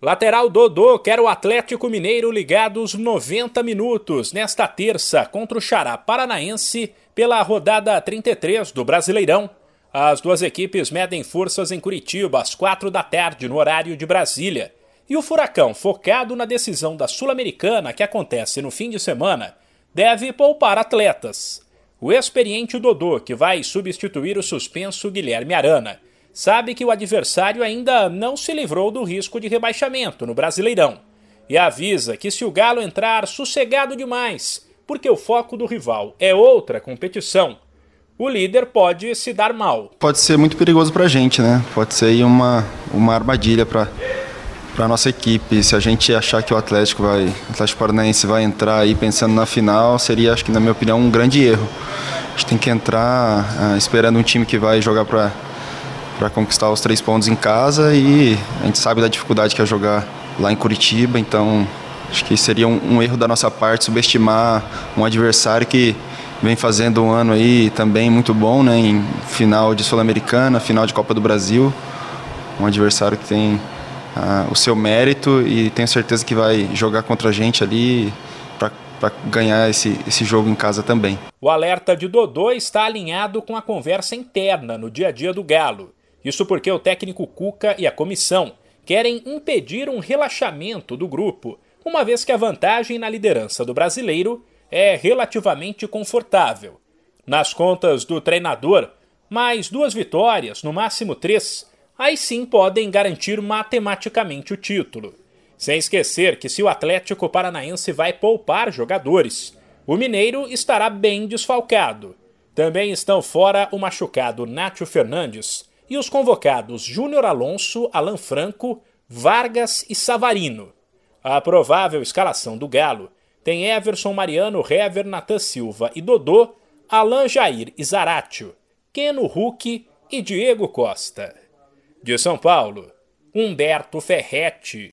Lateral Dodô quer o Atlético Mineiro ligados 90 minutos nesta terça contra o Xará Paranaense pela rodada 33 do Brasileirão. As duas equipes medem forças em Curitiba às 4 da tarde no horário de Brasília. E o Furacão, focado na decisão da Sul-Americana que acontece no fim de semana, deve poupar atletas. O experiente Dodô, que vai substituir o suspenso Guilherme Arana, sabe que o adversário ainda não se livrou do risco de rebaixamento no Brasileirão e avisa que se o Galo entrar sossegado demais, porque o foco do rival é outra competição, o líder pode se dar mal. Pode ser muito perigoso para a gente, né? Pode ser uma, uma armadilha para para nossa equipe. Se a gente achar que o Atlético vai, o Atlético Paranaense vai entrar aí pensando na final, seria, acho que na minha opinião, um grande erro. A gente tem que entrar uh, esperando um time que vai jogar para para conquistar os três pontos em casa e a gente sabe da dificuldade que é jogar lá em Curitiba, então acho que seria um, um erro da nossa parte subestimar um adversário que vem fazendo um ano aí também muito bom, né, em final de Sul-Americana, final de Copa do Brasil, um adversário que tem uh, o seu mérito e tenho certeza que vai jogar contra a gente ali para ganhar esse, esse jogo em casa também. O alerta de Dodô está alinhado com a conversa interna no dia a dia do Galo. Isso porque o técnico Cuca e a comissão querem impedir um relaxamento do grupo, uma vez que a vantagem na liderança do brasileiro é relativamente confortável. Nas contas do treinador, mais duas vitórias, no máximo três, aí sim podem garantir matematicamente o título. Sem esquecer que se o Atlético Paranaense vai poupar jogadores, o Mineiro estará bem desfalcado. Também estão fora o machucado Nátio Fernandes e os convocados Júnior Alonso, Alan Franco, Vargas e Savarino. A provável escalação do Galo tem Everson Mariano, Hever, Natan Silva e Dodô, Alan Jair e Zaratio, Keno Huck e Diego Costa. De São Paulo, Humberto Ferretti.